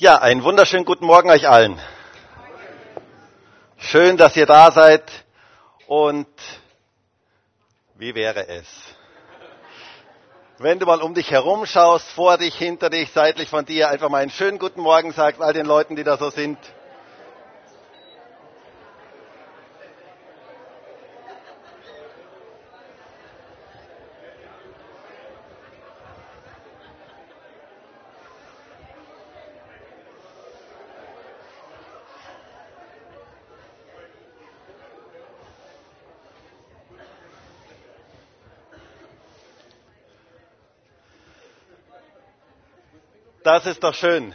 Ja, einen wunderschönen guten Morgen euch allen. Schön, dass ihr da seid. Und wie wäre es, wenn du mal um dich herum schaust, vor dich, hinter dich, seitlich von dir, einfach mal einen schönen guten Morgen sagst all den Leuten, die da so sind. Das ist doch schön.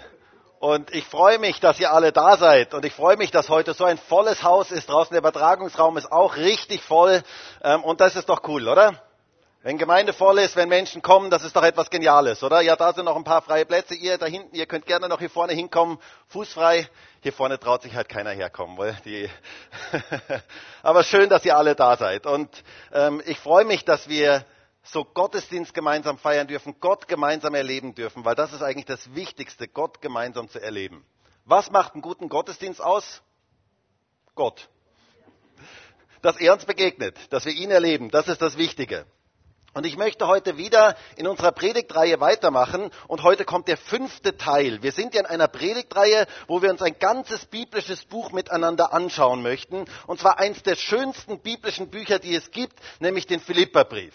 Und ich freue mich, dass ihr alle da seid. Und ich freue mich, dass heute so ein volles Haus ist. Draußen der Übertragungsraum ist auch richtig voll. Ähm, und das ist doch cool, oder? Wenn Gemeinde voll ist, wenn Menschen kommen, das ist doch etwas Geniales, oder? Ja, da sind noch ein paar freie Plätze. Ihr da hinten, ihr könnt gerne noch hier vorne hinkommen, fußfrei. Hier vorne traut sich halt keiner herkommen, weil die. Aber schön, dass ihr alle da seid. Und ähm, ich freue mich, dass wir so Gottesdienst gemeinsam feiern dürfen, Gott gemeinsam erleben dürfen, weil das ist eigentlich das Wichtigste, Gott gemeinsam zu erleben. Was macht einen guten Gottesdienst aus? Gott. Dass er uns begegnet, dass wir ihn erleben, das ist das Wichtige. Und ich möchte heute wieder in unserer Predigtreihe weitermachen und heute kommt der fünfte Teil. Wir sind ja in einer Predigtreihe, wo wir uns ein ganzes biblisches Buch miteinander anschauen möchten. Und zwar eins der schönsten biblischen Bücher, die es gibt, nämlich den Philipperbrief.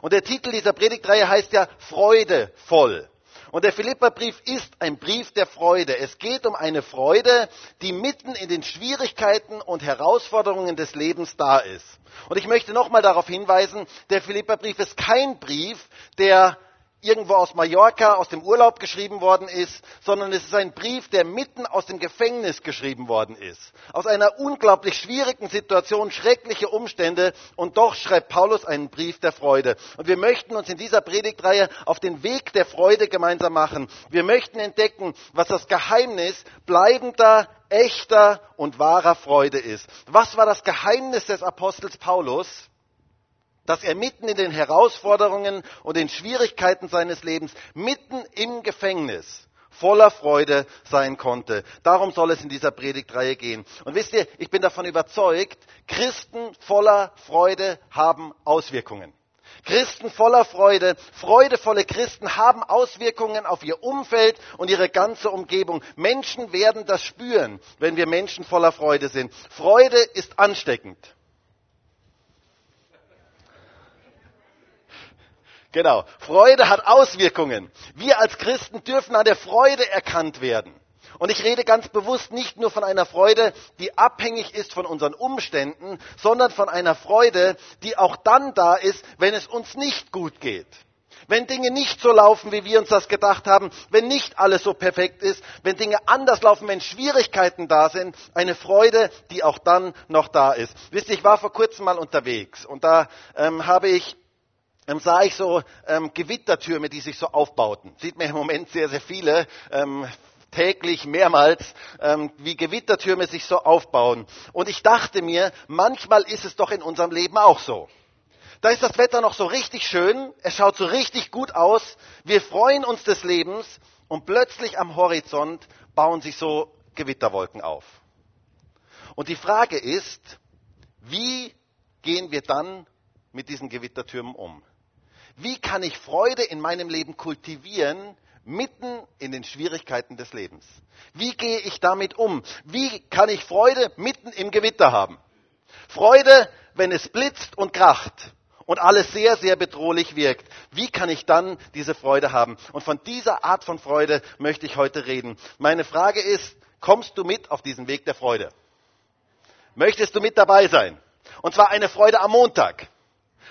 Und der Titel dieser Predigtreihe heißt ja Freudevoll. Und der Philipperbrief ist ein Brief der Freude. Es geht um eine Freude, die mitten in den Schwierigkeiten und Herausforderungen des Lebens da ist. Und ich möchte nochmal darauf hinweisen, der Philipperbrief ist kein Brief, der irgendwo aus Mallorca, aus dem Urlaub geschrieben worden ist, sondern es ist ein Brief, der mitten aus dem Gefängnis geschrieben worden ist. Aus einer unglaublich schwierigen Situation, schreckliche Umstände und doch schreibt Paulus einen Brief der Freude. Und wir möchten uns in dieser Predigtreihe auf den Weg der Freude gemeinsam machen. Wir möchten entdecken, was das Geheimnis bleibender, echter und wahrer Freude ist. Was war das Geheimnis des Apostels Paulus? Dass er mitten in den Herausforderungen und den Schwierigkeiten seines Lebens, mitten im Gefängnis, voller Freude sein konnte. Darum soll es in dieser Predigtreihe gehen. Und wisst ihr, ich bin davon überzeugt, Christen voller Freude haben Auswirkungen. Christen voller Freude, freudevolle Christen haben Auswirkungen auf ihr Umfeld und ihre ganze Umgebung. Menschen werden das spüren, wenn wir Menschen voller Freude sind. Freude ist ansteckend. Genau. Freude hat Auswirkungen. Wir als Christen dürfen an der Freude erkannt werden. Und ich rede ganz bewusst nicht nur von einer Freude, die abhängig ist von unseren Umständen, sondern von einer Freude, die auch dann da ist, wenn es uns nicht gut geht. Wenn Dinge nicht so laufen, wie wir uns das gedacht haben, wenn nicht alles so perfekt ist, wenn Dinge anders laufen, wenn Schwierigkeiten da sind, eine Freude, die auch dann noch da ist. Wisst ihr, ich war vor kurzem mal unterwegs und da ähm, habe ich ähm, sah ich so ähm, Gewittertürme, die sich so aufbauten. Sieht man im Moment sehr, sehr viele. Ähm, täglich mehrmals, ähm, wie Gewittertürme sich so aufbauen. Und ich dachte mir, manchmal ist es doch in unserem Leben auch so. Da ist das Wetter noch so richtig schön, es schaut so richtig gut aus, wir freuen uns des Lebens und plötzlich am Horizont bauen sich so Gewitterwolken auf. Und die Frage ist, wie gehen wir dann mit diesen Gewittertürmen um? Wie kann ich Freude in meinem Leben kultivieren, mitten in den Schwierigkeiten des Lebens? Wie gehe ich damit um? Wie kann ich Freude mitten im Gewitter haben? Freude, wenn es blitzt und kracht und alles sehr, sehr bedrohlich wirkt. Wie kann ich dann diese Freude haben? Und von dieser Art von Freude möchte ich heute reden. Meine Frage ist, kommst du mit auf diesen Weg der Freude? Möchtest du mit dabei sein? Und zwar eine Freude am Montag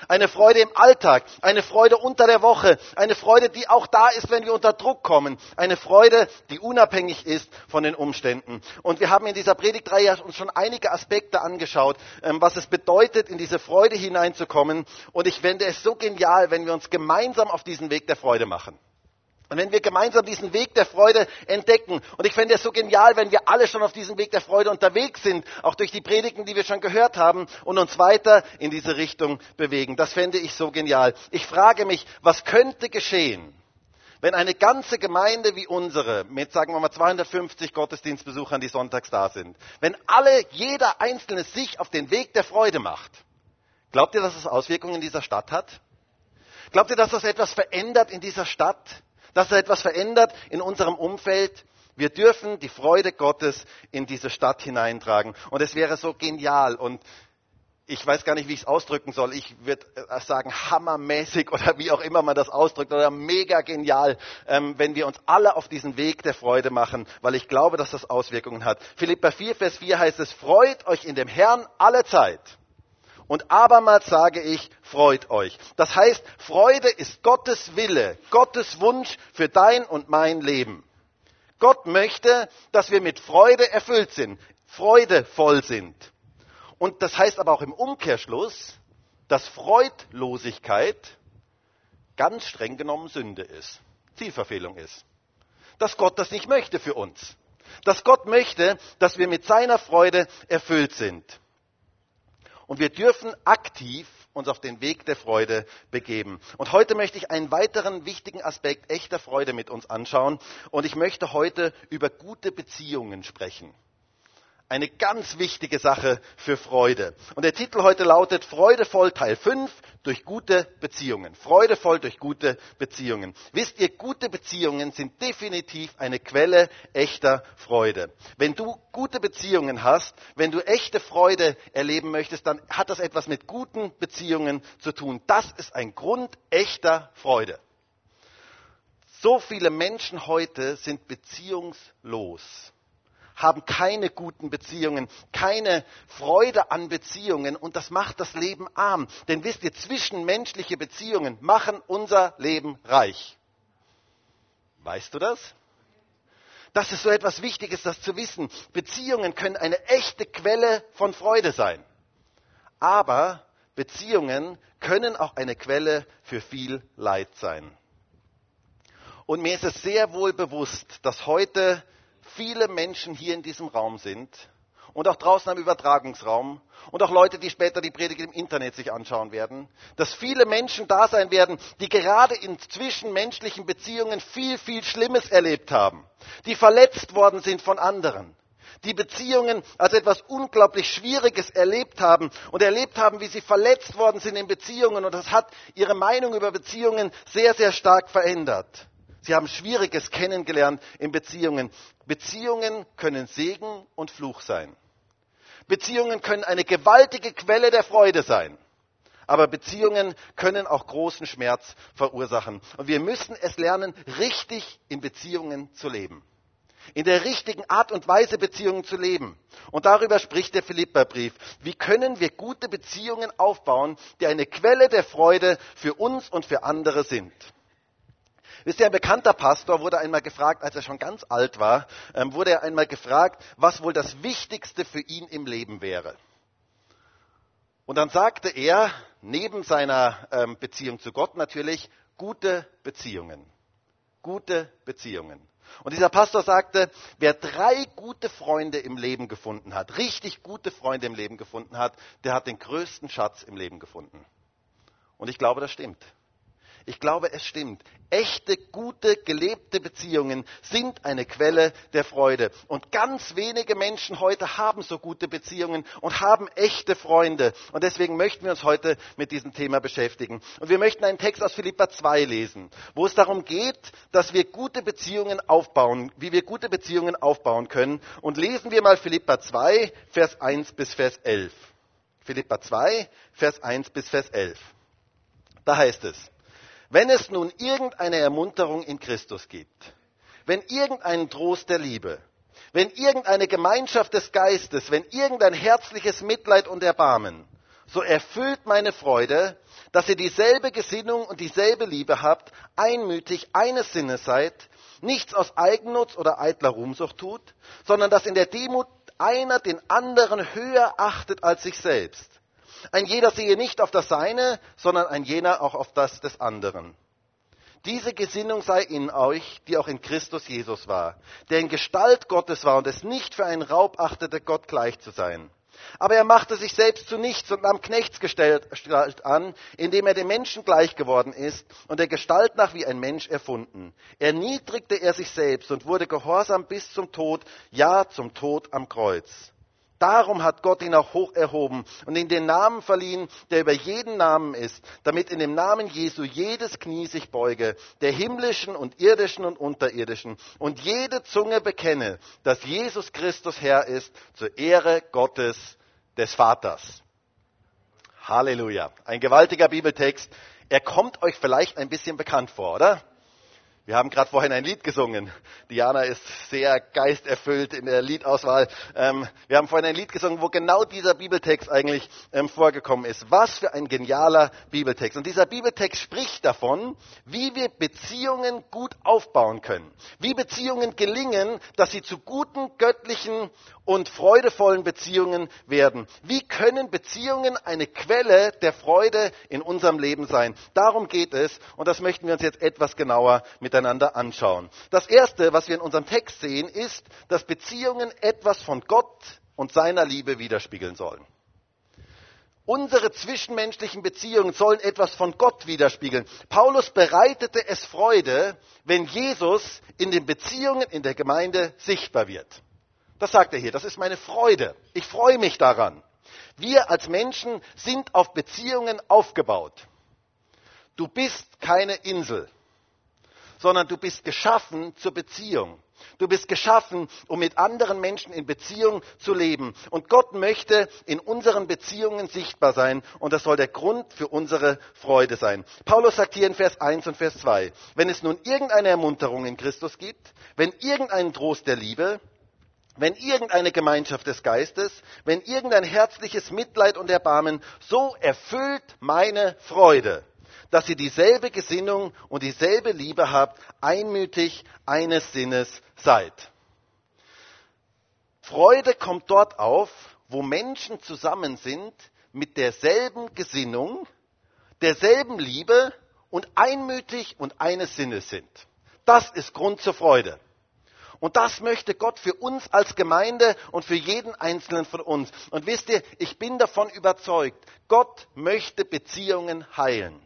eine Freude im Alltag, eine Freude unter der Woche, eine Freude, die auch da ist, wenn wir unter Druck kommen, eine Freude, die unabhängig ist von den Umständen. Und wir haben in dieser Predigtreihe uns schon einige Aspekte angeschaut, ähm, was es bedeutet, in diese Freude hineinzukommen. Und ich fände es so genial, wenn wir uns gemeinsam auf diesen Weg der Freude machen. Und wenn wir gemeinsam diesen Weg der Freude entdecken, und ich fände es so genial, wenn wir alle schon auf diesem Weg der Freude unterwegs sind, auch durch die Predigten, die wir schon gehört haben, und uns weiter in diese Richtung bewegen. Das fände ich so genial. Ich frage mich, was könnte geschehen, wenn eine ganze Gemeinde wie unsere, mit sagen wir mal 250 Gottesdienstbesuchern, die sonntags da sind, wenn alle, jeder Einzelne sich auf den Weg der Freude macht, glaubt ihr, dass es Auswirkungen in dieser Stadt hat? Glaubt ihr, dass das etwas verändert in dieser Stadt? Dass es etwas verändert in unserem Umfeld? Wir dürfen die Freude Gottes in diese Stadt hineintragen. Und es wäre so genial. Und ich weiß gar nicht, wie ich es ausdrücken soll. Ich würde äh, sagen, hammermäßig oder wie auch immer man das ausdrückt oder mega genial, ähm, wenn wir uns alle auf diesen Weg der Freude machen, weil ich glaube, dass das Auswirkungen hat. Philippa 4, Vers 4 heißt es, freut euch in dem Herrn alle Zeit. Und abermals sage ich, freut euch. Das heißt, Freude ist Gottes Wille, Gottes Wunsch für dein und mein Leben. Gott möchte, dass wir mit Freude erfüllt sind, freudevoll sind. Und das heißt aber auch im Umkehrschluss, dass Freudlosigkeit ganz streng genommen Sünde ist, Zielverfehlung ist. Dass Gott das nicht möchte für uns. Dass Gott möchte, dass wir mit seiner Freude erfüllt sind. Und wir dürfen aktiv uns auf den Weg der Freude begeben. Und heute möchte ich einen weiteren wichtigen Aspekt echter Freude mit uns anschauen. Und ich möchte heute über gute Beziehungen sprechen eine ganz wichtige Sache für Freude. Und der Titel heute lautet Freudevoll Teil 5 durch gute Beziehungen. Freudevoll durch gute Beziehungen. Wisst ihr, gute Beziehungen sind definitiv eine Quelle echter Freude. Wenn du gute Beziehungen hast, wenn du echte Freude erleben möchtest, dann hat das etwas mit guten Beziehungen zu tun. Das ist ein Grund echter Freude. So viele Menschen heute sind beziehungslos haben keine guten Beziehungen, keine Freude an Beziehungen und das macht das Leben arm. Denn wisst ihr, zwischenmenschliche Beziehungen machen unser Leben reich. Weißt du das? Das ist so etwas Wichtiges, das zu wissen. Beziehungen können eine echte Quelle von Freude sein. Aber Beziehungen können auch eine Quelle für viel Leid sein. Und mir ist es sehr wohl bewusst, dass heute viele Menschen hier in diesem Raum sind und auch draußen am Übertragungsraum und auch Leute, die später die Predigt im Internet sich anschauen werden, dass viele Menschen da sein werden, die gerade in zwischenmenschlichen Beziehungen viel, viel Schlimmes erlebt haben, die verletzt worden sind von anderen, die Beziehungen als etwas unglaublich Schwieriges erlebt haben und erlebt haben, wie sie verletzt worden sind in Beziehungen und das hat ihre Meinung über Beziehungen sehr, sehr stark verändert. Sie haben Schwieriges kennengelernt in Beziehungen. Beziehungen können Segen und Fluch sein. Beziehungen können eine gewaltige Quelle der Freude sein. Aber Beziehungen können auch großen Schmerz verursachen. Und wir müssen es lernen, richtig in Beziehungen zu leben. In der richtigen Art und Weise Beziehungen zu leben. Und darüber spricht der Philipperbrief. Wie können wir gute Beziehungen aufbauen, die eine Quelle der Freude für uns und für andere sind? Wisst ihr, ein bekannter Pastor wurde einmal gefragt, als er schon ganz alt war, ähm, wurde er einmal gefragt, was wohl das Wichtigste für ihn im Leben wäre. Und dann sagte er, neben seiner ähm, Beziehung zu Gott natürlich, gute Beziehungen. Gute Beziehungen. Und dieser Pastor sagte, wer drei gute Freunde im Leben gefunden hat, richtig gute Freunde im Leben gefunden hat, der hat den größten Schatz im Leben gefunden. Und ich glaube, das stimmt. Ich glaube, es stimmt. Echte, gute, gelebte Beziehungen sind eine Quelle der Freude. Und ganz wenige Menschen heute haben so gute Beziehungen und haben echte Freunde. Und deswegen möchten wir uns heute mit diesem Thema beschäftigen. Und wir möchten einen Text aus Philippa 2 lesen, wo es darum geht, dass wir gute Beziehungen aufbauen, wie wir gute Beziehungen aufbauen können. Und lesen wir mal Philippa 2, Vers 1 bis Vers 11. Philippa 2, Vers 1 bis Vers 11. Da heißt es, wenn es nun irgendeine Ermunterung in Christus gibt, wenn irgendeinen Trost der Liebe, wenn irgendeine Gemeinschaft des Geistes, wenn irgendein herzliches Mitleid und Erbarmen, so erfüllt meine Freude, dass ihr dieselbe Gesinnung und dieselbe Liebe habt, einmütig eines Sinnes seid, nichts aus Eigennutz oder eitler Ruhmsucht tut, sondern dass in der Demut einer den anderen höher achtet als sich selbst ein jeder sehe nicht auf das Seine, sondern ein jener auch auf das des anderen. Diese Gesinnung sei in euch, die auch in Christus Jesus war, der in Gestalt Gottes war und es nicht für einen Raub achtete, Gott gleich zu sein. Aber er machte sich selbst zu nichts und nahm Knechtsgestalt an, indem er dem Menschen gleich geworden ist und der Gestalt nach wie ein Mensch erfunden. Erniedrigte er sich selbst und wurde gehorsam bis zum Tod, ja zum Tod am Kreuz. Darum hat Gott ihn auch hoch erhoben und ihm den Namen verliehen, der über jeden Namen ist, damit in dem Namen Jesu jedes Knie sich beuge, der himmlischen und irdischen und unterirdischen, und jede Zunge bekenne, dass Jesus Christus Herr ist, zur Ehre Gottes des Vaters. Halleluja. Ein gewaltiger Bibeltext. Er kommt euch vielleicht ein bisschen bekannt vor, oder? Wir haben gerade vorhin ein Lied gesungen. Diana ist sehr geisterfüllt in der Liedauswahl. Ähm, wir haben vorhin ein Lied gesungen, wo genau dieser Bibeltext eigentlich ähm, vorgekommen ist. Was für ein genialer Bibeltext. Und dieser Bibeltext spricht davon, wie wir Beziehungen gut aufbauen können. Wie Beziehungen gelingen, dass sie zu guten, göttlichen und freudevollen Beziehungen werden. Wie können Beziehungen eine Quelle der Freude in unserem Leben sein? Darum geht es und das möchten wir uns jetzt etwas genauer miteinander anschauen. Das Erste, was wir in unserem Text sehen, ist, dass Beziehungen etwas von Gott und seiner Liebe widerspiegeln sollen. Unsere zwischenmenschlichen Beziehungen sollen etwas von Gott widerspiegeln. Paulus bereitete es Freude, wenn Jesus in den Beziehungen in der Gemeinde sichtbar wird. Das sagt er hier. Das ist meine Freude. Ich freue mich daran. Wir als Menschen sind auf Beziehungen aufgebaut. Du bist keine Insel, sondern du bist geschaffen zur Beziehung. Du bist geschaffen, um mit anderen Menschen in Beziehung zu leben. Und Gott möchte in unseren Beziehungen sichtbar sein. Und das soll der Grund für unsere Freude sein. Paulus sagt hier in Vers 1 und Vers 2, wenn es nun irgendeine Ermunterung in Christus gibt, wenn irgendeinen Trost der Liebe, wenn irgendeine Gemeinschaft des Geistes, wenn irgendein herzliches Mitleid und Erbarmen, so erfüllt meine Freude, dass ihr dieselbe Gesinnung und dieselbe Liebe habt, einmütig eines Sinnes seid. Freude kommt dort auf, wo Menschen zusammen sind mit derselben Gesinnung, derselben Liebe und einmütig und eines Sinnes sind. Das ist Grund zur Freude. Und das möchte Gott für uns als Gemeinde und für jeden Einzelnen von uns. Und wisst ihr, ich bin davon überzeugt, Gott möchte Beziehungen heilen.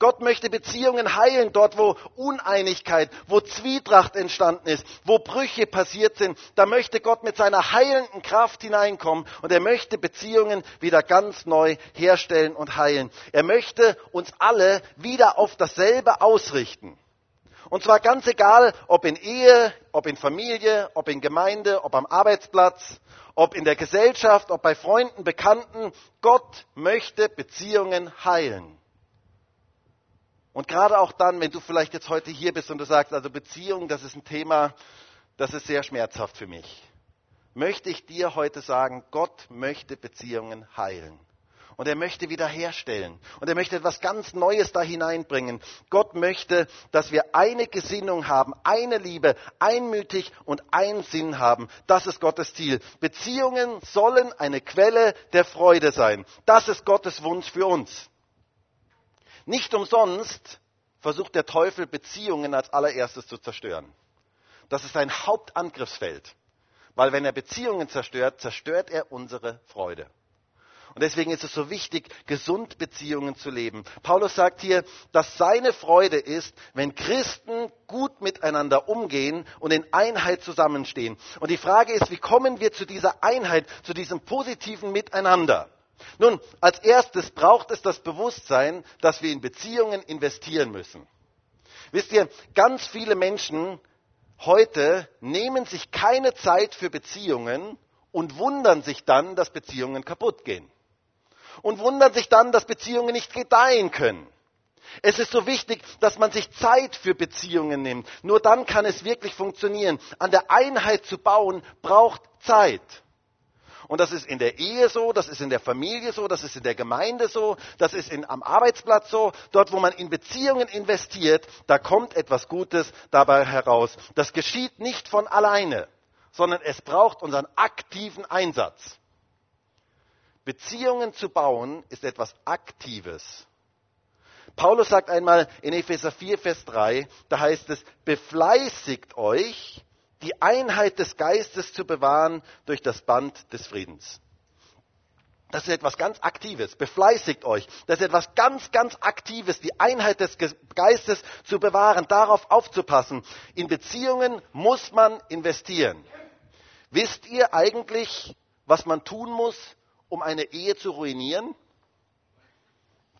Gott möchte Beziehungen heilen, dort wo Uneinigkeit, wo Zwietracht entstanden ist, wo Brüche passiert sind. Da möchte Gott mit seiner heilenden Kraft hineinkommen und er möchte Beziehungen wieder ganz neu herstellen und heilen. Er möchte uns alle wieder auf dasselbe ausrichten. Und zwar ganz egal, ob in Ehe, ob in Familie, ob in Gemeinde, ob am Arbeitsplatz, ob in der Gesellschaft, ob bei Freunden, Bekannten. Gott möchte Beziehungen heilen. Und gerade auch dann, wenn du vielleicht jetzt heute hier bist und du sagst, also Beziehung, das ist ein Thema, das ist sehr schmerzhaft für mich, möchte ich dir heute sagen, Gott möchte Beziehungen heilen. Und er möchte wiederherstellen. Und er möchte etwas ganz Neues da hineinbringen. Gott möchte, dass wir eine Gesinnung haben, eine Liebe, einmütig und einen Sinn haben. Das ist Gottes Ziel. Beziehungen sollen eine Quelle der Freude sein. Das ist Gottes Wunsch für uns. Nicht umsonst versucht der Teufel Beziehungen als allererstes zu zerstören. Das ist sein Hauptangriffsfeld. Weil wenn er Beziehungen zerstört, zerstört er unsere Freude. Und deswegen ist es so wichtig, gesund Beziehungen zu leben. Paulus sagt hier, dass seine Freude ist, wenn Christen gut miteinander umgehen und in Einheit zusammenstehen. Und die Frage ist, wie kommen wir zu dieser Einheit, zu diesem positiven Miteinander? Nun, als erstes braucht es das Bewusstsein, dass wir in Beziehungen investieren müssen. Wisst ihr, ganz viele Menschen heute nehmen sich keine Zeit für Beziehungen und wundern sich dann, dass Beziehungen kaputt gehen und wundern sich dann, dass Beziehungen nicht gedeihen können. Es ist so wichtig, dass man sich Zeit für Beziehungen nimmt. Nur dann kann es wirklich funktionieren. An der Einheit zu bauen braucht Zeit. Und das ist in der Ehe so, das ist in der Familie so, das ist in der Gemeinde so, das ist in, am Arbeitsplatz so. Dort, wo man in Beziehungen investiert, da kommt etwas Gutes dabei heraus. Das geschieht nicht von alleine, sondern es braucht unseren aktiven Einsatz. Beziehungen zu bauen ist etwas Aktives. Paulus sagt einmal in Epheser 4, Vers 3, da heißt es, befleißigt euch, die Einheit des Geistes zu bewahren durch das Band des Friedens. Das ist etwas ganz Aktives. Befleißigt euch. Das ist etwas ganz, ganz Aktives, die Einheit des Geistes zu bewahren, darauf aufzupassen. In Beziehungen muss man investieren. Wisst ihr eigentlich, was man tun muss, um eine Ehe zu ruinieren?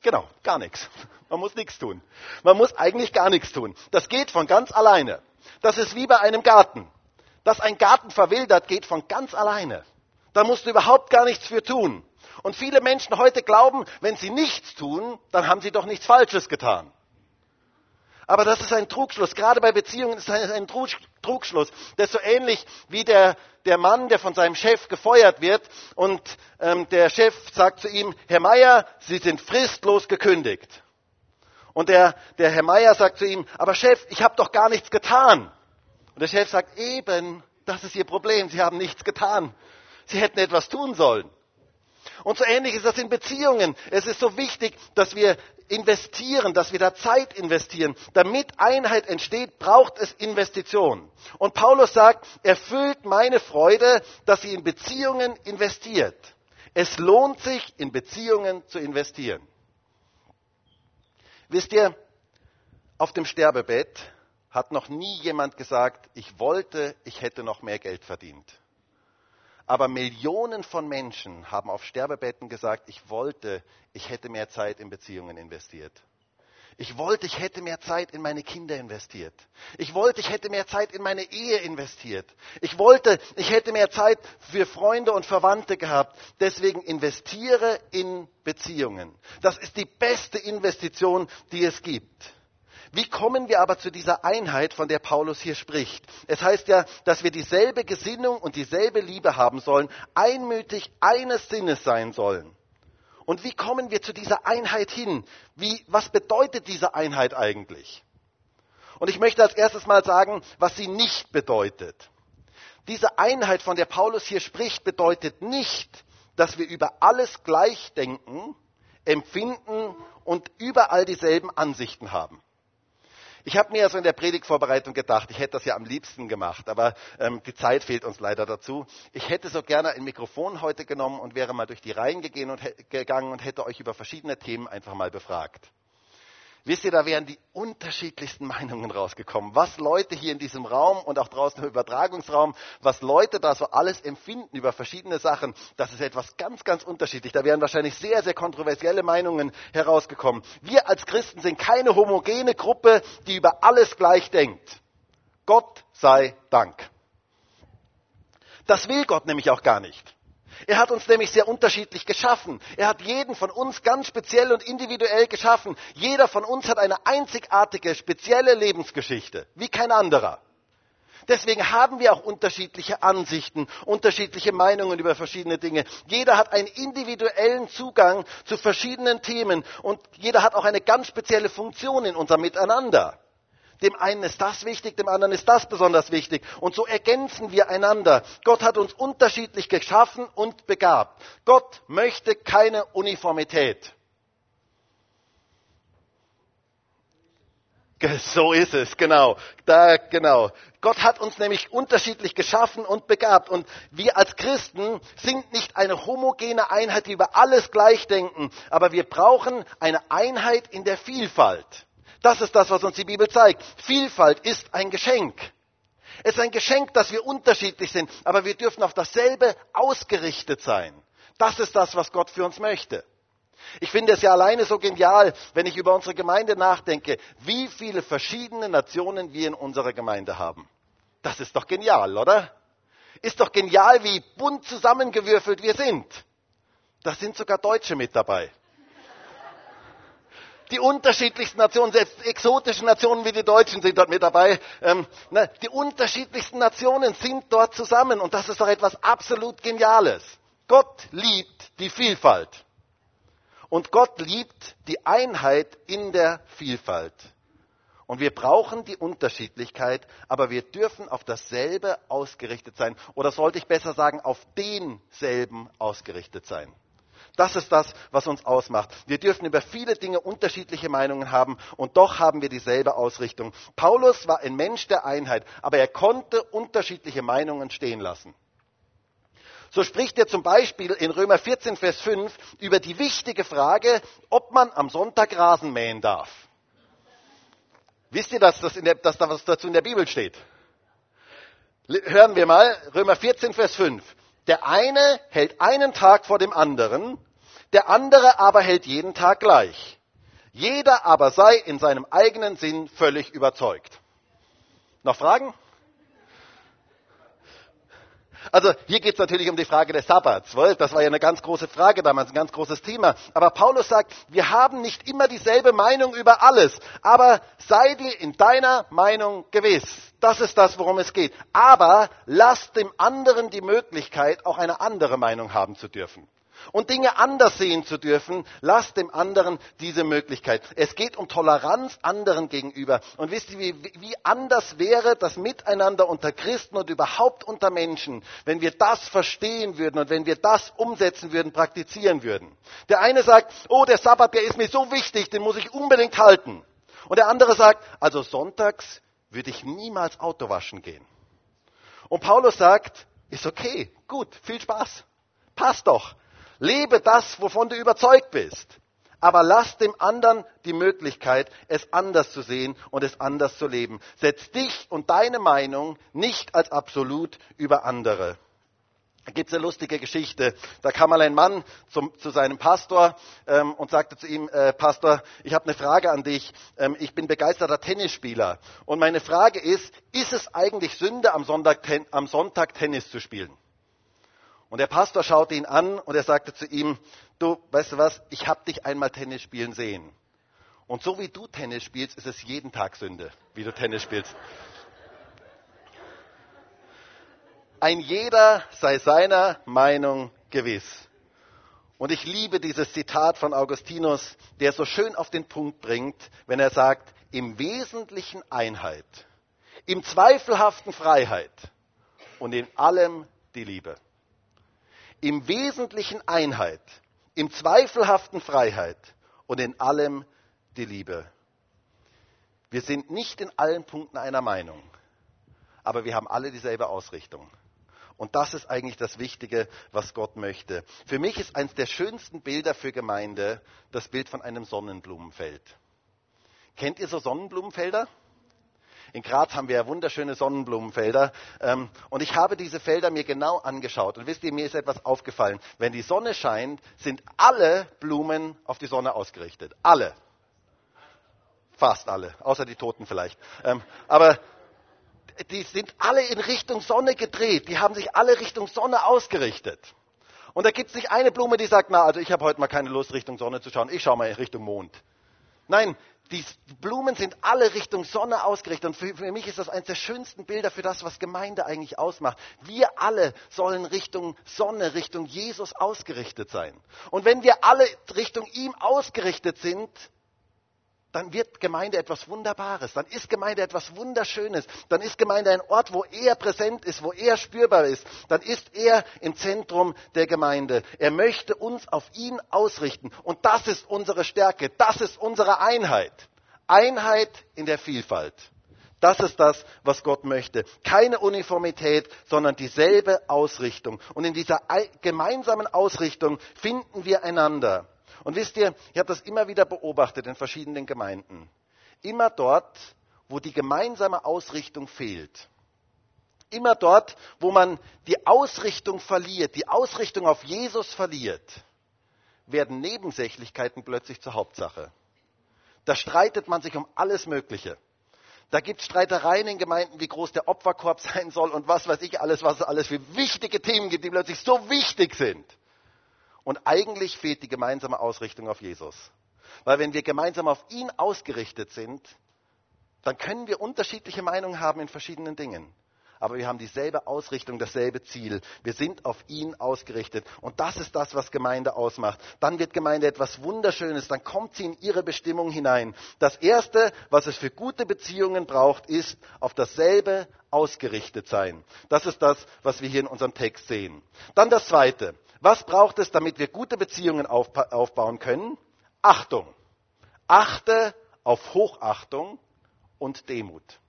Genau, gar nichts. Man muss nichts tun. Man muss eigentlich gar nichts tun. Das geht von ganz alleine. Das ist wie bei einem Garten. Dass ein Garten verwildert, geht von ganz alleine. Da musst du überhaupt gar nichts für tun. Und viele Menschen heute glauben, wenn sie nichts tun, dann haben sie doch nichts Falsches getan. Aber das ist ein Trugschluss. Gerade bei Beziehungen ist es ein Trugschluss. Das ist so ähnlich wie der, der Mann, der von seinem Chef gefeuert wird und ähm, der Chef sagt zu ihm, Herr Meier, Sie sind fristlos gekündigt. Und der, der Herr Meier sagt zu ihm, aber Chef, ich habe doch gar nichts getan. Und der Chef sagt, eben, das ist Ihr Problem, Sie haben nichts getan. Sie hätten etwas tun sollen. Und so ähnlich ist das in Beziehungen. Es ist so wichtig, dass wir investieren, dass wir da Zeit investieren. Damit Einheit entsteht, braucht es Investitionen. Und Paulus sagt, erfüllt meine Freude, dass sie in Beziehungen investiert. Es lohnt sich, in Beziehungen zu investieren. Wisst ihr, auf dem Sterbebett hat noch nie jemand gesagt, ich wollte, ich hätte noch mehr Geld verdient. Aber Millionen von Menschen haben auf Sterbebetten gesagt, ich wollte, ich hätte mehr Zeit in Beziehungen investiert. Ich wollte, ich hätte mehr Zeit in meine Kinder investiert. Ich wollte, ich hätte mehr Zeit in meine Ehe investiert. Ich wollte, ich hätte mehr Zeit für Freunde und Verwandte gehabt. Deswegen investiere in Beziehungen. Das ist die beste Investition, die es gibt. Wie kommen wir aber zu dieser Einheit, von der Paulus hier spricht? Es heißt ja, dass wir dieselbe Gesinnung und dieselbe Liebe haben sollen, einmütig eines Sinnes sein sollen. Und wie kommen wir zu dieser Einheit hin? Wie, was bedeutet diese Einheit eigentlich? Und ich möchte als erstes mal sagen, was sie nicht bedeutet. Diese Einheit, von der Paulus hier spricht, bedeutet nicht, dass wir über alles gleich denken, empfinden und überall dieselben Ansichten haben. Ich habe mir ja so in der Predigtvorbereitung gedacht, ich hätte das ja am liebsten gemacht, aber ähm, die Zeit fehlt uns leider dazu. Ich hätte so gerne ein Mikrofon heute genommen und wäre mal durch die Reihen gegangen und hätte euch über verschiedene Themen einfach mal befragt. Wisst ihr, da wären die unterschiedlichsten Meinungen rausgekommen. Was Leute hier in diesem Raum und auch draußen im Übertragungsraum, was Leute da so alles empfinden über verschiedene Sachen, das ist etwas ganz, ganz unterschiedlich. Da wären wahrscheinlich sehr, sehr kontroversielle Meinungen herausgekommen. Wir als Christen sind keine homogene Gruppe, die über alles gleich denkt. Gott sei Dank. Das will Gott nämlich auch gar nicht. Er hat uns nämlich sehr unterschiedlich geschaffen. Er hat jeden von uns ganz speziell und individuell geschaffen. Jeder von uns hat eine einzigartige, spezielle Lebensgeschichte, wie kein anderer. Deswegen haben wir auch unterschiedliche Ansichten, unterschiedliche Meinungen über verschiedene Dinge. Jeder hat einen individuellen Zugang zu verschiedenen Themen und jeder hat auch eine ganz spezielle Funktion in unserem Miteinander. Dem einen ist das wichtig, dem anderen ist das besonders wichtig. Und so ergänzen wir einander. Gott hat uns unterschiedlich geschaffen und begabt. Gott möchte keine Uniformität. So ist es, genau. Da, genau. Gott hat uns nämlich unterschiedlich geschaffen und begabt. Und wir als Christen sind nicht eine homogene Einheit, die über alles gleich denken. Aber wir brauchen eine Einheit in der Vielfalt. Das ist das, was uns die Bibel zeigt. Vielfalt ist ein Geschenk. Es ist ein Geschenk, dass wir unterschiedlich sind, aber wir dürfen auf dasselbe ausgerichtet sein. Das ist das, was Gott für uns möchte. Ich finde es ja alleine so genial, wenn ich über unsere Gemeinde nachdenke, wie viele verschiedene Nationen wir in unserer Gemeinde haben. Das ist doch genial, oder? Ist doch genial, wie bunt zusammengewürfelt wir sind. Da sind sogar Deutsche mit dabei die unterschiedlichsten Nationen, selbst exotische Nationen wie die Deutschen sind dort mit dabei. Ähm, ne, die unterschiedlichsten Nationen sind dort zusammen und das ist doch etwas absolut Geniales. Gott liebt die Vielfalt. Und Gott liebt die Einheit in der Vielfalt. Und wir brauchen die Unterschiedlichkeit, aber wir dürfen auf dasselbe ausgerichtet sein. Oder sollte ich besser sagen, auf denselben ausgerichtet sein. Das ist das, was uns ausmacht. Wir dürfen über viele Dinge unterschiedliche Meinungen haben und doch haben wir dieselbe Ausrichtung. Paulus war ein Mensch der Einheit, aber er konnte unterschiedliche Meinungen stehen lassen. So spricht er zum Beispiel in Römer 14, Vers 5 über die wichtige Frage, ob man am Sonntag Rasen mähen darf. Wisst ihr, dass, das der, dass da was dazu in der Bibel steht? Hören wir mal, Römer 14, Vers 5. Der eine hält einen Tag vor dem anderen, der andere aber hält jeden Tag gleich. Jeder aber sei in seinem eigenen Sinn völlig überzeugt. Noch Fragen? Also hier geht es natürlich um die Frage des Sabbats. Das war ja eine ganz große Frage damals, ein ganz großes Thema. Aber Paulus sagt, wir haben nicht immer dieselbe Meinung über alles, aber sei dir in deiner Meinung gewiss. Das ist das, worum es geht. Aber lass dem anderen die Möglichkeit, auch eine andere Meinung haben zu dürfen und Dinge anders sehen zu dürfen, lasst dem anderen diese Möglichkeit. Es geht um Toleranz anderen gegenüber. Und wisst ihr, wie, wie anders wäre das Miteinander unter Christen und überhaupt unter Menschen, wenn wir das verstehen würden und wenn wir das umsetzen würden, praktizieren würden. Der eine sagt, oh, der Sabbat, der ist mir so wichtig, den muss ich unbedingt halten. Und der andere sagt, also sonntags würde ich niemals Auto waschen gehen. Und Paulus sagt, ist okay, gut, viel Spaß. Passt doch. Lebe das, wovon du überzeugt bist. Aber lass dem anderen die Möglichkeit, es anders zu sehen und es anders zu leben. Setz dich und deine Meinung nicht als absolut über andere. Da gibt es eine lustige Geschichte. Da kam mal ein Mann zum, zu seinem Pastor ähm, und sagte zu ihm, äh, Pastor, ich habe eine Frage an dich. Ähm, ich bin begeisterter Tennisspieler. Und meine Frage ist, ist es eigentlich Sünde, am Sonntag, ten, am Sonntag Tennis zu spielen? Und der Pastor schaute ihn an und er sagte zu ihm, du, weißt du was, ich habe dich einmal Tennis spielen sehen. Und so wie du Tennis spielst, ist es jeden Tag Sünde, wie du Tennis spielst. Ein jeder sei seiner Meinung gewiss. Und ich liebe dieses Zitat von Augustinus, der so schön auf den Punkt bringt, wenn er sagt, im Wesentlichen Einheit, im Zweifelhaften Freiheit und in allem die Liebe im Wesentlichen Einheit, im zweifelhaften Freiheit und in allem die Liebe. Wir sind nicht in allen Punkten einer Meinung, aber wir haben alle dieselbe Ausrichtung. Und das ist eigentlich das Wichtige, was Gott möchte. Für mich ist eines der schönsten Bilder für Gemeinde das Bild von einem Sonnenblumenfeld. Kennt ihr so Sonnenblumenfelder? In Graz haben wir ja wunderschöne Sonnenblumenfelder. Ähm, und ich habe diese Felder mir genau angeschaut. Und wisst ihr, mir ist etwas aufgefallen. Wenn die Sonne scheint, sind alle Blumen auf die Sonne ausgerichtet. Alle. Fast alle. Außer die Toten vielleicht. Ähm, aber die sind alle in Richtung Sonne gedreht. Die haben sich alle Richtung Sonne ausgerichtet. Und da gibt es nicht eine Blume, die sagt, na, also ich habe heute mal keine Lust, Richtung Sonne zu schauen. Ich schaue mal in Richtung Mond. Nein, die Blumen sind alle Richtung Sonne ausgerichtet. Und für, für, mich ist das eines der schönsten Bilder für das, was Gemeinde eigentlich ausmacht. Wir alle sollen Richtung Sonne, Richtung Jesus ausgerichtet sein. Und wenn wir alle Richtung ihm ausgerichtet sind, dann wird Gemeinde etwas Wunderbares, dann ist Gemeinde etwas Wunderschönes, dann ist Gemeinde ein Ort, wo er präsent ist, wo er spürbar ist, dann ist er im Zentrum der Gemeinde. Er möchte uns auf ihn ausrichten und das ist unsere Stärke, das ist unsere Einheit. Einheit in der Vielfalt. Das ist das, was Gott möchte. Keine Uniformität, sondern dieselbe Ausrichtung. Und in dieser gemeinsamen Ausrichtung finden wir einander. Und wisst ihr, ich habe das immer wieder beobachtet in verschiedenen Gemeinden. Immer dort, wo die gemeinsame Ausrichtung fehlt. Immer dort, wo man die Ausrichtung verliert, die Ausrichtung auf Jesus verliert, werden Nebensächlichkeiten plötzlich zur Hauptsache. Da streitet man sich um alles Mögliche. Da gibt es Streitereien in Gemeinden, wie groß der Opferkorb sein soll und was weiß ich alles, was es alles für wichtige Themen gibt, die plötzlich so wichtig sind. Und eigentlich fehlt die gemeinsame Ausrichtung auf Jesus. Weil wenn wir gemeinsam auf ihn ausgerichtet sind, dann können wir unterschiedliche Meinungen haben in verschiedenen Dingen. Aber wir haben dieselbe Ausrichtung, dasselbe Ziel. Wir sind auf ihn ausgerichtet. Und das ist das, was Gemeinde ausmacht. Dann wird Gemeinde etwas Wunderschönes. Dann kommt sie in ihre Bestimmung hinein. Das Erste, was es für gute Beziehungen braucht, ist auf dasselbe ausgerichtet sein. Das ist das, was wir hier in unserem Text sehen. Dann das Zweite. Was braucht es, damit wir gute Beziehungen aufbauen können? Achtung. Achte auf Hochachtung und Demut.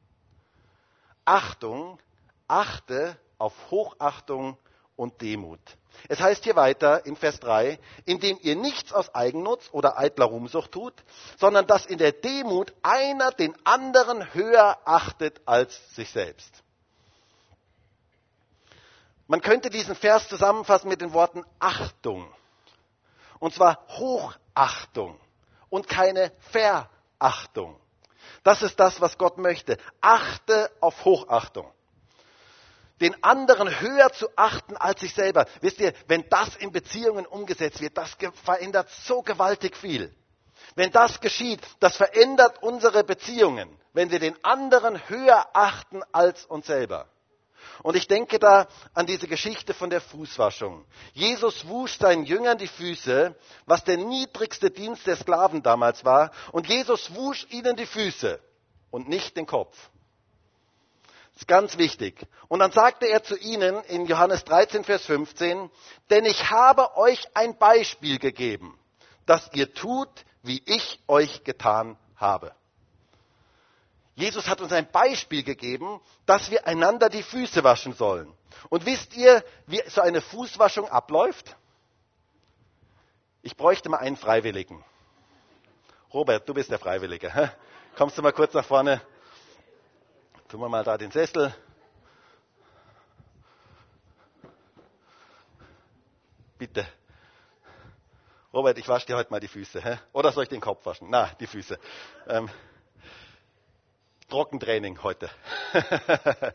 Achtung, achte auf Hochachtung und Demut. Es heißt hier weiter in Vers 3, indem ihr nichts aus Eigennutz oder eitler Ruhmsucht tut, sondern dass in der Demut einer den anderen höher achtet als sich selbst. Man könnte diesen Vers zusammenfassen mit den Worten Achtung. Und zwar Hochachtung und keine Verachtung. Das ist das, was Gott möchte. Achte auf Hochachtung den anderen höher zu achten als sich selber. Wisst ihr, wenn das in Beziehungen umgesetzt wird, das verändert so gewaltig viel. Wenn das geschieht, das verändert unsere Beziehungen, wenn wir den anderen höher achten als uns selber. Und ich denke da an diese Geschichte von der Fußwaschung. Jesus wusch seinen Jüngern die Füße, was der niedrigste Dienst der Sklaven damals war. Und Jesus wusch ihnen die Füße und nicht den Kopf. Das ist ganz wichtig. Und dann sagte er zu ihnen in Johannes 13, Vers 15, denn ich habe euch ein Beispiel gegeben, dass ihr tut, wie ich euch getan habe. Jesus hat uns ein Beispiel gegeben, dass wir einander die Füße waschen sollen. Und wisst ihr, wie so eine Fußwaschung abläuft? Ich bräuchte mal einen Freiwilligen. Robert, du bist der Freiwillige. Kommst du mal kurz nach vorne? Tun wir mal da den Sessel. Bitte. Robert, ich wasche dir heute mal die Füße. Oder soll ich den Kopf waschen? Na, die Füße. Ähm, Trockentraining heute.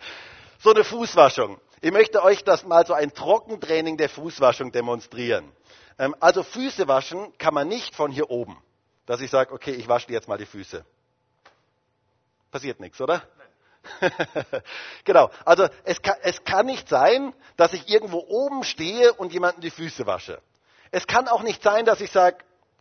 so eine Fußwaschung. Ich möchte euch das mal so ein Trockentraining der Fußwaschung demonstrieren. Ähm, also Füße waschen kann man nicht von hier oben. Dass ich sage, okay, ich wasche jetzt mal die Füße. Passiert nichts, oder? genau. Also es kann, es kann nicht sein, dass ich irgendwo oben stehe und jemanden die Füße wasche. Es kann auch nicht sein, dass ich sage,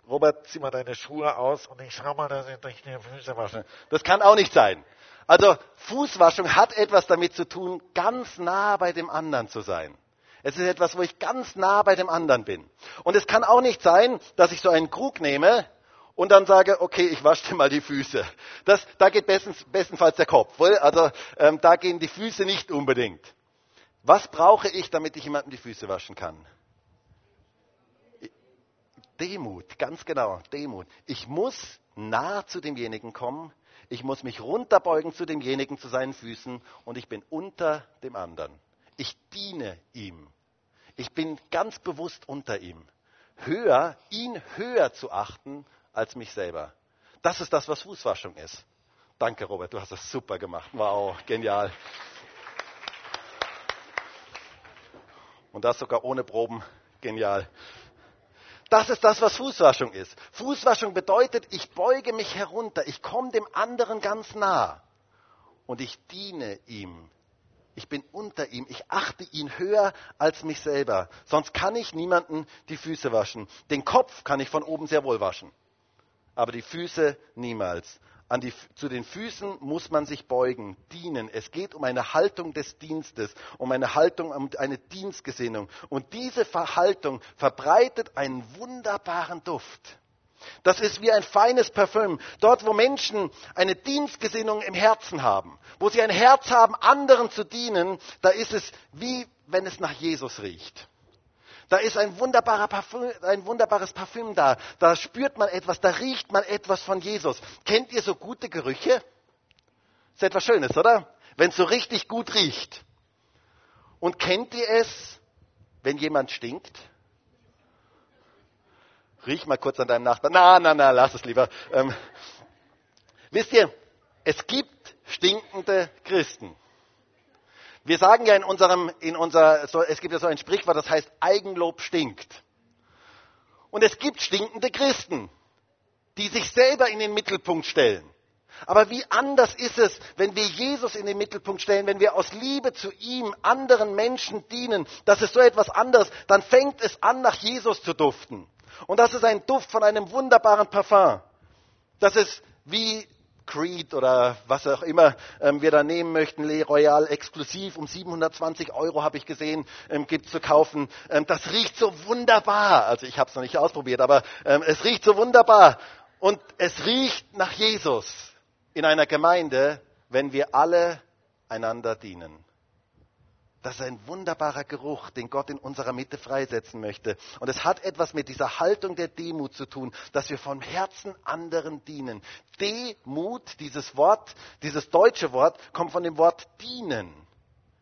Robert, zieh mal deine Schuhe aus und ich schau mal, dass ich dich die Füße wasche. Das kann auch nicht sein. Also Fußwaschung hat etwas damit zu tun, ganz nah bei dem anderen zu sein. Es ist etwas, wo ich ganz nah bei dem anderen bin. Und es kann auch nicht sein, dass ich so einen Krug nehme und dann sage, okay, ich wasche dir mal die Füße. Das, da geht bestens, bestenfalls der Kopf. Also ähm, da gehen die Füße nicht unbedingt. Was brauche ich, damit ich jemandem die Füße waschen kann? Demut, ganz genau, Demut. Ich muss nah zu demjenigen kommen, ich muss mich runterbeugen zu demjenigen, zu seinen Füßen und ich bin unter dem anderen. Ich diene ihm. Ich bin ganz bewusst unter ihm. Höher, ihn höher zu achten als mich selber. Das ist das, was Fußwaschung ist. Danke, Robert, du hast das super gemacht. Wow, genial. Und das sogar ohne Proben. Genial. Das ist das, was Fußwaschung ist. Fußwaschung bedeutet, ich beuge mich herunter, ich komme dem anderen ganz nah und ich diene ihm. Ich bin unter ihm, ich achte ihn höher als mich selber. Sonst kann ich niemanden die Füße waschen. Den Kopf kann ich von oben sehr wohl waschen aber die Füße niemals. Die, zu den Füßen muss man sich beugen, dienen. Es geht um eine Haltung des Dienstes, um eine Haltung, um eine Dienstgesinnung. Und diese Verhaltung verbreitet einen wunderbaren Duft. Das ist wie ein feines Parfüm. Dort, wo Menschen eine Dienstgesinnung im Herzen haben, wo sie ein Herz haben, anderen zu dienen, da ist es wie wenn es nach Jesus riecht. Da ist ein, wunderbarer Parfüm, ein wunderbares Parfüm da. Da spürt man etwas, da riecht man etwas von Jesus. Kennt ihr so gute Gerüche? Ist etwas Schönes, oder? Wenn es so richtig gut riecht. Und kennt ihr es, wenn jemand stinkt? Riech mal kurz an deinem Nachbarn. Na, na, na, lass es lieber. Ähm, wisst ihr, es gibt stinkende Christen. Wir sagen ja in unserem, in unser, so, es gibt ja so ein Sprichwort, das heißt, Eigenlob stinkt. Und es gibt stinkende Christen, die sich selber in den Mittelpunkt stellen. Aber wie anders ist es, wenn wir Jesus in den Mittelpunkt stellen, wenn wir aus Liebe zu ihm anderen Menschen dienen, das ist so etwas anderes, dann fängt es an, nach Jesus zu duften. Und das ist ein Duft von einem wunderbaren Parfum. Das ist wie Creed oder was auch immer ähm, wir da nehmen möchten, Le Royal exklusiv um 720 Euro habe ich gesehen, ähm, gibt zu kaufen. Ähm, das riecht so wunderbar. Also ich habe es noch nicht ausprobiert, aber ähm, es riecht so wunderbar. Und es riecht nach Jesus in einer Gemeinde, wenn wir alle einander dienen. Das ist ein wunderbarer Geruch, den Gott in unserer Mitte freisetzen möchte. Und es hat etwas mit dieser Haltung der Demut zu tun, dass wir vom Herzen anderen dienen. Demut, dieses Wort, dieses deutsche Wort, kommt von dem Wort dienen.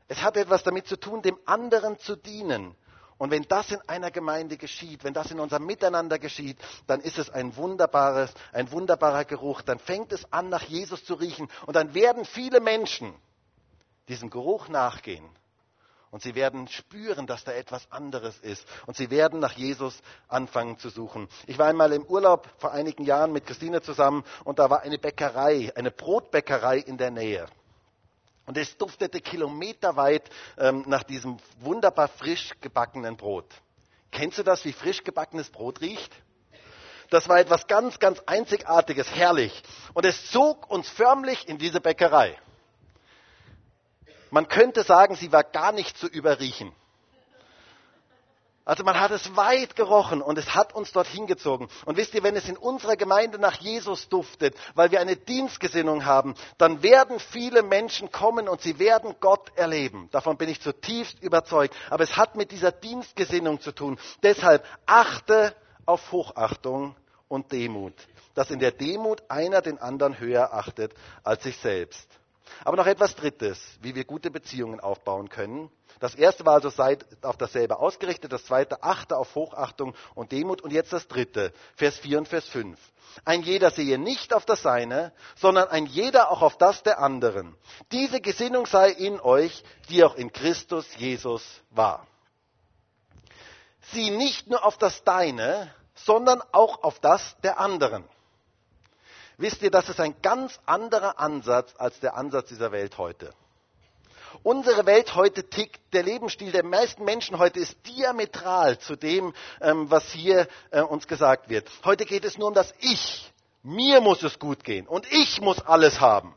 Es hat etwas damit zu tun, dem anderen zu dienen. Und wenn das in einer Gemeinde geschieht, wenn das in unserem Miteinander geschieht, dann ist es ein wunderbares, ein wunderbarer Geruch. Dann fängt es an, nach Jesus zu riechen. Und dann werden viele Menschen diesem Geruch nachgehen und sie werden spüren, dass da etwas anderes ist. Und sie werden nach Jesus anfangen zu suchen. Ich war einmal im Urlaub vor einigen Jahren mit Christine zusammen und da war eine Bäckerei, eine Brotbäckerei in der Nähe. Und es duftete kilometerweit ähm, nach diesem wunderbar frisch gebackenen Brot. Kennst du das, wie frisch gebackenes Brot riecht? Das war etwas ganz, ganz Einzigartiges, herrlich. Und es zog uns förmlich in diese Bäckerei. Man könnte sagen, sie war gar nicht zu überriechen. Also man hat es weit gerochen und es hat uns dorthin gezogen. Und wisst ihr, wenn es in unserer Gemeinde nach Jesus duftet, weil wir eine Dienstgesinnung haben, dann werden viele Menschen kommen und sie werden Gott erleben. Davon bin ich zutiefst überzeugt. Aber es hat mit dieser Dienstgesinnung zu tun. Deshalb achte auf Hochachtung und Demut. Dass in der Demut einer den anderen höher achtet als sich selbst. Aber noch etwas Drittes, wie wir gute Beziehungen aufbauen können. Das erste war also, seid auf dasselbe ausgerichtet. Das zweite, achte auf Hochachtung und Demut. Und jetzt das dritte, Vers 4 und Vers 5. Ein jeder sehe nicht auf das Seine, sondern ein jeder auch auf das der anderen. Diese Gesinnung sei in euch, die auch in Christus Jesus war. Sieh nicht nur auf das Deine, sondern auch auf das der anderen. Wisst ihr, das ist ein ganz anderer Ansatz als der Ansatz dieser Welt heute. Unsere Welt heute tickt, der Lebensstil der meisten Menschen heute ist diametral zu dem, ähm, was hier äh, uns gesagt wird. Heute geht es nur um das Ich. Mir muss es gut gehen und ich muss alles haben.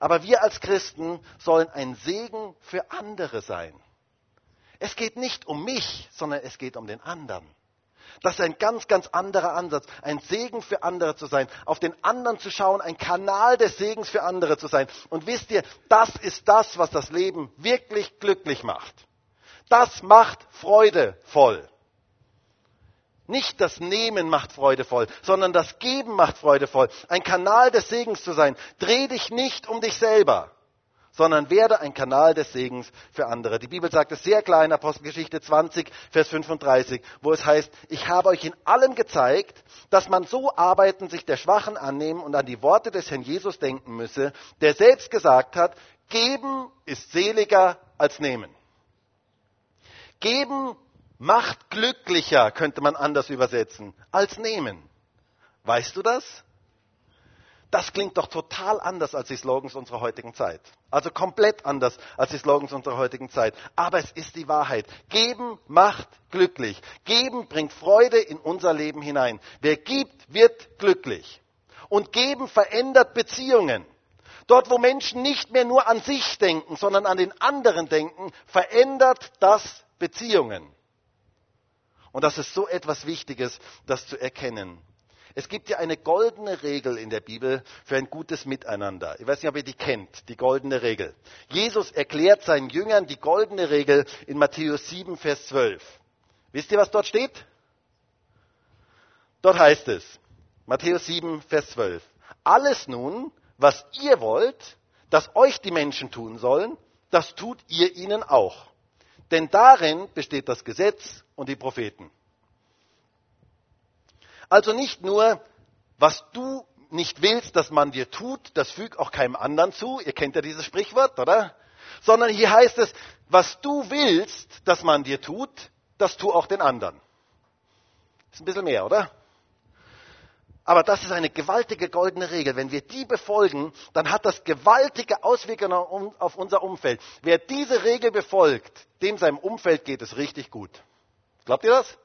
Aber wir als Christen sollen ein Segen für andere sein. Es geht nicht um mich, sondern es geht um den anderen. Das ist ein ganz, ganz anderer Ansatz. Ein Segen für andere zu sein, auf den anderen zu schauen, ein Kanal des Segens für andere zu sein. Und wisst ihr, das ist das, was das Leben wirklich glücklich macht. Das macht Freude voll. Nicht das Nehmen macht freudevoll, sondern das Geben macht freudevoll. Ein Kanal des Segens zu sein. Dreh dich nicht um dich selber sondern werde ein Kanal des Segens für andere. Die Bibel sagt es sehr klar in Apostelgeschichte 20, Vers 35, wo es heißt, ich habe euch in allem gezeigt, dass man so arbeiten, sich der Schwachen annehmen und an die Worte des Herrn Jesus denken müsse, der selbst gesagt hat, geben ist seliger als nehmen. Geben macht glücklicher, könnte man anders übersetzen, als nehmen. Weißt du das? Das klingt doch total anders als die Slogans unserer heutigen Zeit. Also komplett anders als die Slogans unserer heutigen Zeit. Aber es ist die Wahrheit. Geben macht glücklich. Geben bringt Freude in unser Leben hinein. Wer gibt, wird glücklich. Und geben verändert Beziehungen. Dort, wo Menschen nicht mehr nur an sich denken, sondern an den anderen denken, verändert das Beziehungen. Und das ist so etwas Wichtiges, das zu erkennen. Es gibt ja eine goldene Regel in der Bibel für ein gutes Miteinander. Ich weiß nicht, ob ihr die kennt, die goldene Regel. Jesus erklärt seinen Jüngern die goldene Regel in Matthäus 7, Vers 12. Wisst ihr, was dort steht? Dort heißt es, Matthäus 7, Vers 12. Alles nun, was ihr wollt, dass euch die Menschen tun sollen, das tut ihr ihnen auch. Denn darin besteht das Gesetz und die Propheten. Also nicht nur, was du nicht willst, dass man dir tut, das füg auch keinem anderen zu. Ihr kennt ja dieses Sprichwort, oder? Sondern hier heißt es, was du willst, dass man dir tut, das tu auch den anderen. Ist ein bisschen mehr, oder? Aber das ist eine gewaltige goldene Regel. Wenn wir die befolgen, dann hat das gewaltige Auswirkungen auf unser Umfeld. Wer diese Regel befolgt, dem seinem Umfeld geht es richtig gut. Glaubt ihr das?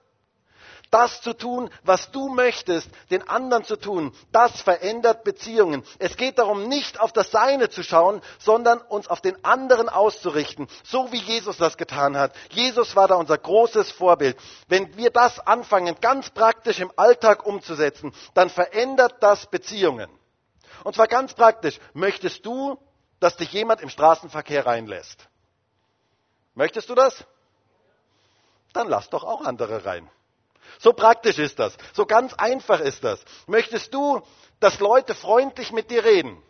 Das zu tun, was du möchtest, den anderen zu tun, das verändert Beziehungen. Es geht darum, nicht auf das Seine zu schauen, sondern uns auf den anderen auszurichten, so wie Jesus das getan hat. Jesus war da unser großes Vorbild. Wenn wir das anfangen, ganz praktisch im Alltag umzusetzen, dann verändert das Beziehungen. Und zwar ganz praktisch. Möchtest du, dass dich jemand im Straßenverkehr reinlässt? Möchtest du das? Dann lass doch auch andere rein. So praktisch ist das. So ganz einfach ist das. Möchtest du, dass Leute freundlich mit dir reden?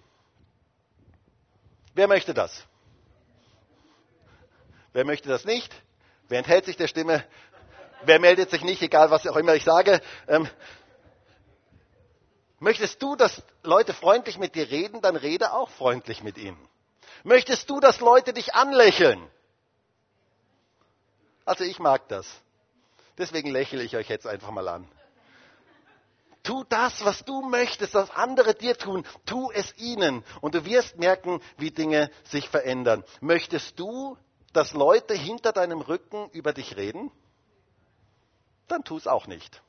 Wer möchte das? Wer möchte das nicht? Wer enthält sich der Stimme? Wer meldet sich nicht, egal was auch immer ich sage? Ähm, möchtest du, dass Leute freundlich mit dir reden, dann rede auch freundlich mit ihnen. Möchtest du, dass Leute dich anlächeln? Also ich mag das. Deswegen lächle ich euch jetzt einfach mal an. Tu das, was du möchtest, was andere dir tun, tu es ihnen und du wirst merken, wie Dinge sich verändern. Möchtest du, dass Leute hinter deinem Rücken über dich reden? Dann tu es auch nicht.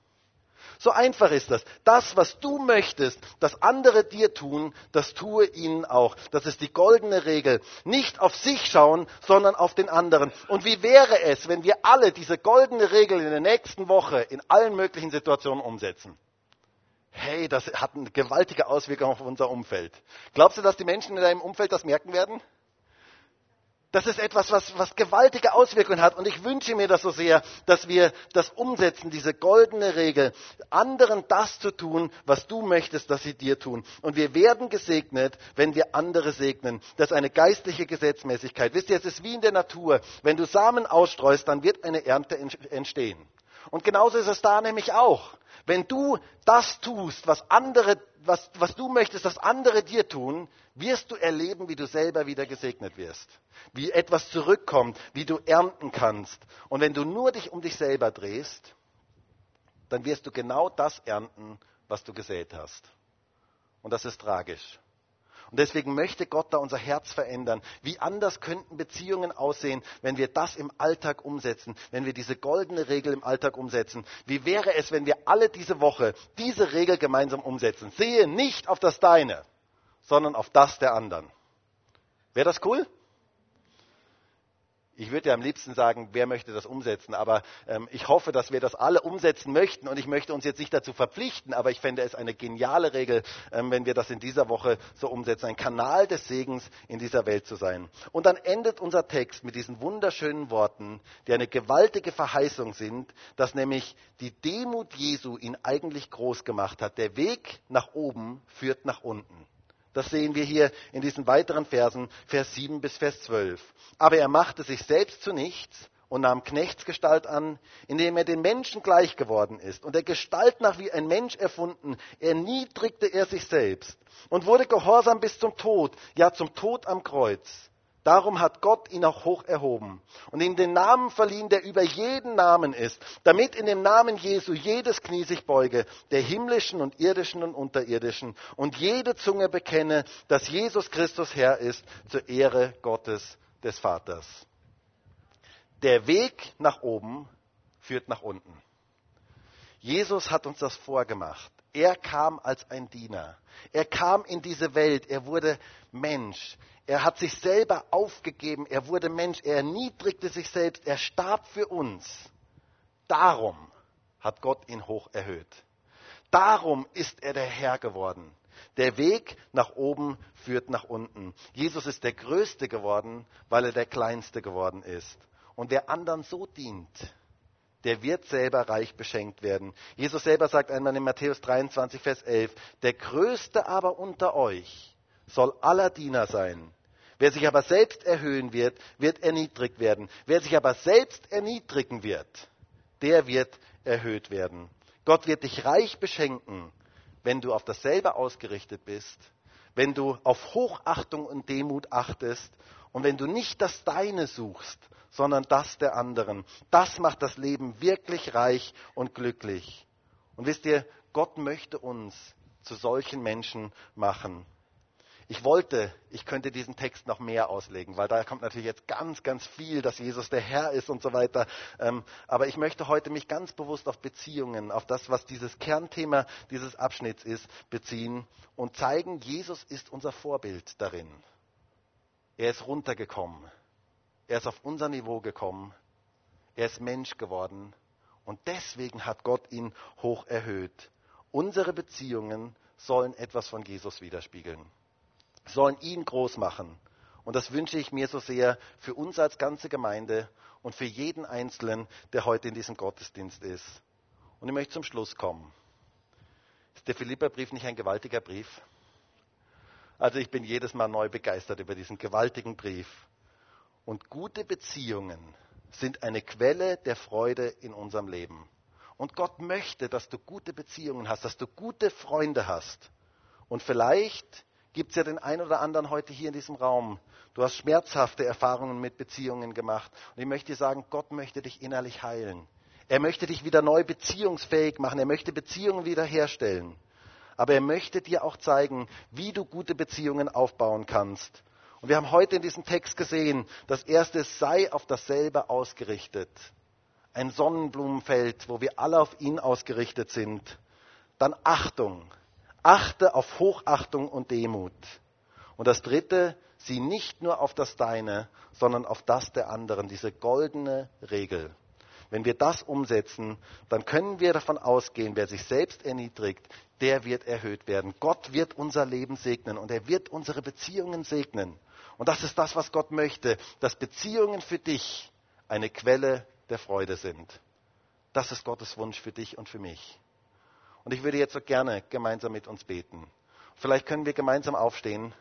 So einfach ist das. Das, was du möchtest, dass andere dir tun, das tue ihnen auch. Das ist die goldene Regel. Nicht auf sich schauen, sondern auf den anderen. Und wie wäre es, wenn wir alle diese goldene Regel in der nächsten Woche in allen möglichen Situationen umsetzen? Hey, das hat eine gewaltige Auswirkung auf unser Umfeld. Glaubst du, dass die Menschen in deinem Umfeld das merken werden? Das ist etwas, was, was gewaltige Auswirkungen hat. Und ich wünsche mir das so sehr, dass wir das umsetzen, diese goldene Regel, anderen das zu tun, was du möchtest, dass sie dir tun. Und wir werden gesegnet, wenn wir andere segnen. Das ist eine geistliche Gesetzmäßigkeit. Wisst ihr, es ist wie in der Natur. Wenn du Samen ausstreust, dann wird eine Ernte entstehen. Und genauso ist es da nämlich auch. Wenn du das tust, was andere, was, was du möchtest, dass andere dir tun, wirst du erleben, wie du selber wieder gesegnet wirst. Wie etwas zurückkommt, wie du ernten kannst. Und wenn du nur dich um dich selber drehst, dann wirst du genau das ernten, was du gesät hast. Und das ist tragisch. Und deswegen möchte Gott da unser Herz verändern. Wie anders könnten Beziehungen aussehen, wenn wir das im Alltag umsetzen, wenn wir diese goldene Regel im Alltag umsetzen? Wie wäre es, wenn wir alle diese Woche diese Regel gemeinsam umsetzen? Sehe nicht auf das Deine, sondern auf das der anderen. Wäre das cool? Ich würde ja am liebsten sagen, wer möchte das umsetzen, aber ähm, ich hoffe, dass wir das alle umsetzen möchten und ich möchte uns jetzt nicht dazu verpflichten, aber ich fände es eine geniale Regel, ähm, wenn wir das in dieser Woche so umsetzen, ein Kanal des Segens in dieser Welt zu sein. Und dann endet unser Text mit diesen wunderschönen Worten, die eine gewaltige Verheißung sind, dass nämlich die Demut Jesu ihn eigentlich groß gemacht hat. Der Weg nach oben führt nach unten. Das sehen wir hier in diesen weiteren Versen, Vers 7 bis Vers 12. Aber er machte sich selbst zu nichts und nahm Knechtsgestalt an, indem er den Menschen gleich geworden ist und der Gestalt nach wie ein Mensch erfunden, erniedrigte er sich selbst und wurde gehorsam bis zum Tod, ja zum Tod am Kreuz. Darum hat Gott ihn auch hoch erhoben und ihm den Namen verliehen, der über jeden Namen ist, damit in dem Namen Jesu jedes Knie sich beuge, der himmlischen und irdischen und unterirdischen, und jede Zunge bekenne, dass Jesus Christus Herr ist, zur Ehre Gottes des Vaters. Der Weg nach oben führt nach unten. Jesus hat uns das vorgemacht. Er kam als ein Diener. Er kam in diese Welt. Er wurde Mensch. Er hat sich selber aufgegeben, er wurde Mensch, er erniedrigte sich selbst, er starb für uns. Darum hat Gott ihn hoch erhöht. Darum ist er der Herr geworden. Der Weg nach oben führt nach unten. Jesus ist der Größte geworden, weil er der Kleinste geworden ist. Und wer anderen so dient, der wird selber reich beschenkt werden. Jesus selber sagt einmal in Matthäus 23, Vers 11, der Größte aber unter euch soll aller Diener sein. Wer sich aber selbst erhöhen wird, wird erniedrigt werden. Wer sich aber selbst erniedrigen wird, der wird erhöht werden. Gott wird dich reich beschenken, wenn du auf dasselbe ausgerichtet bist, wenn du auf Hochachtung und Demut achtest und wenn du nicht das Deine suchst, sondern das der anderen. Das macht das Leben wirklich reich und glücklich. Und wisst ihr, Gott möchte uns zu solchen Menschen machen. Ich wollte, ich könnte diesen Text noch mehr auslegen, weil da kommt natürlich jetzt ganz, ganz viel, dass Jesus der Herr ist und so weiter. Ähm, aber ich möchte heute mich ganz bewusst auf Beziehungen, auf das, was dieses Kernthema dieses Abschnitts ist, beziehen und zeigen, Jesus ist unser Vorbild darin. Er ist runtergekommen. Er ist auf unser Niveau gekommen. Er ist Mensch geworden. Und deswegen hat Gott ihn hoch erhöht. Unsere Beziehungen sollen etwas von Jesus widerspiegeln sollen ihn groß machen. Und das wünsche ich mir so sehr für uns als ganze Gemeinde und für jeden Einzelnen, der heute in diesem Gottesdienst ist. Und ich möchte zum Schluss kommen. Ist der Philipperbrief nicht ein gewaltiger Brief? Also ich bin jedes Mal neu begeistert über diesen gewaltigen Brief. Und gute Beziehungen sind eine Quelle der Freude in unserem Leben. Und Gott möchte, dass du gute Beziehungen hast, dass du gute Freunde hast. Und vielleicht gibt es ja den einen oder anderen heute hier in diesem Raum. Du hast schmerzhafte Erfahrungen mit Beziehungen gemacht. Und ich möchte dir sagen, Gott möchte dich innerlich heilen. Er möchte dich wieder neu beziehungsfähig machen. Er möchte Beziehungen wiederherstellen. Aber er möchte dir auch zeigen, wie du gute Beziehungen aufbauen kannst. Und wir haben heute in diesem Text gesehen, das erste sei auf dasselbe ausgerichtet. Ein Sonnenblumenfeld, wo wir alle auf ihn ausgerichtet sind. Dann Achtung. Achte auf Hochachtung und Demut. Und das dritte, sieh nicht nur auf das Deine, sondern auf das der anderen, diese goldene Regel. Wenn wir das umsetzen, dann können wir davon ausgehen, wer sich selbst erniedrigt, der wird erhöht werden. Gott wird unser Leben segnen und er wird unsere Beziehungen segnen. Und das ist das, was Gott möchte, dass Beziehungen für dich eine Quelle der Freude sind. Das ist Gottes Wunsch für dich und für mich. Und ich würde jetzt so gerne gemeinsam mit uns beten. Vielleicht können wir gemeinsam aufstehen.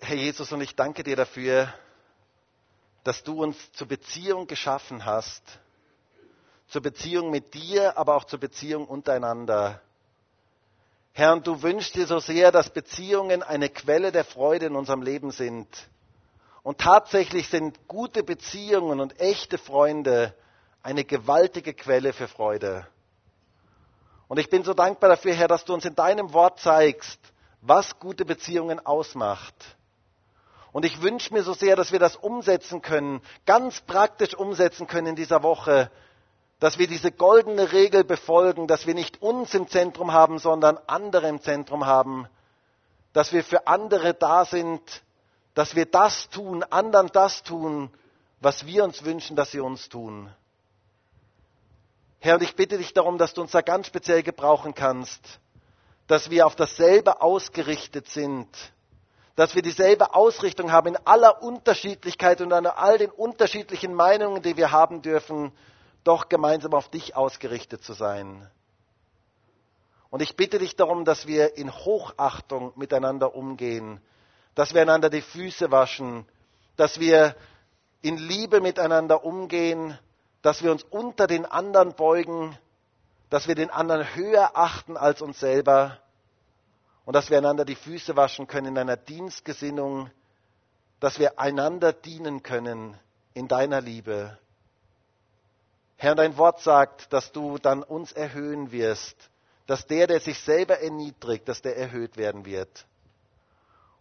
Herr Jesus, und ich danke dir dafür, dass du uns zur Beziehung geschaffen hast, zur Beziehung mit dir, aber auch zur Beziehung untereinander. Herr, und du wünschst dir so sehr, dass Beziehungen eine Quelle der Freude in unserem Leben sind. Und tatsächlich sind gute Beziehungen und echte Freunde eine gewaltige Quelle für Freude. Und ich bin so dankbar dafür, Herr, dass du uns in deinem Wort zeigst, was gute Beziehungen ausmacht. Und ich wünsche mir so sehr, dass wir das umsetzen können, ganz praktisch umsetzen können in dieser Woche, dass wir diese goldene Regel befolgen, dass wir nicht uns im Zentrum haben, sondern andere im Zentrum haben, dass wir für andere da sind, dass wir das tun, anderen das tun, was wir uns wünschen, dass sie uns tun. Herr, und ich bitte dich darum, dass du uns da ganz speziell gebrauchen kannst, dass wir auf dasselbe ausgerichtet sind, dass wir dieselbe Ausrichtung haben in aller Unterschiedlichkeit und an all den unterschiedlichen Meinungen, die wir haben dürfen, doch gemeinsam auf dich ausgerichtet zu sein. Und ich bitte dich darum, dass wir in Hochachtung miteinander umgehen, dass wir einander die Füße waschen, dass wir in Liebe miteinander umgehen, dass wir uns unter den anderen beugen, dass wir den anderen höher achten als uns selber und dass wir einander die Füße waschen können in einer Dienstgesinnung, dass wir einander dienen können in deiner Liebe. Herr, dein Wort sagt, dass du dann uns erhöhen wirst, dass der, der sich selber erniedrigt, dass der erhöht werden wird.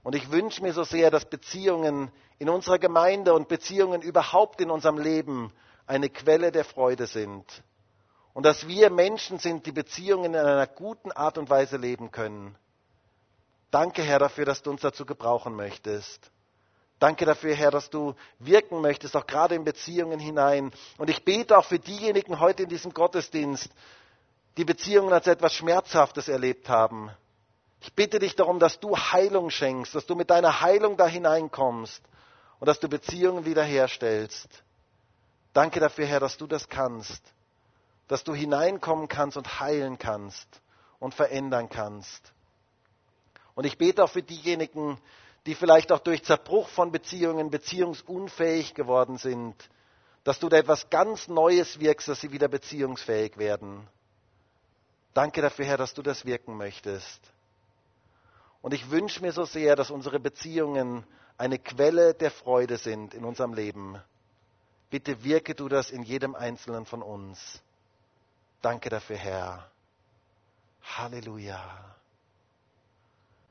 Und ich wünsche mir so sehr, dass Beziehungen in unserer Gemeinde und Beziehungen überhaupt in unserem Leben eine Quelle der Freude sind. Und dass wir Menschen sind, die Beziehungen in einer guten Art und Weise leben können. Danke, Herr, dafür, dass du uns dazu gebrauchen möchtest. Danke dafür, Herr, dass du wirken möchtest, auch gerade in Beziehungen hinein. Und ich bete auch für diejenigen heute in diesem Gottesdienst, die Beziehungen als etwas Schmerzhaftes erlebt haben. Ich bitte dich darum, dass du Heilung schenkst, dass du mit deiner Heilung da hineinkommst und dass du Beziehungen wiederherstellst. Danke dafür, Herr, dass du das kannst, dass du hineinkommen kannst und heilen kannst und verändern kannst. Und ich bete auch für diejenigen, die vielleicht auch durch Zerbruch von Beziehungen beziehungsunfähig geworden sind, dass du da etwas ganz Neues wirkst, dass sie wieder beziehungsfähig werden. Danke dafür, Herr, dass du das wirken möchtest. Und ich wünsche mir so sehr, dass unsere Beziehungen eine Quelle der Freude sind in unserem Leben. Bitte wirke du das in jedem Einzelnen von uns. Danke dafür, Herr. Halleluja.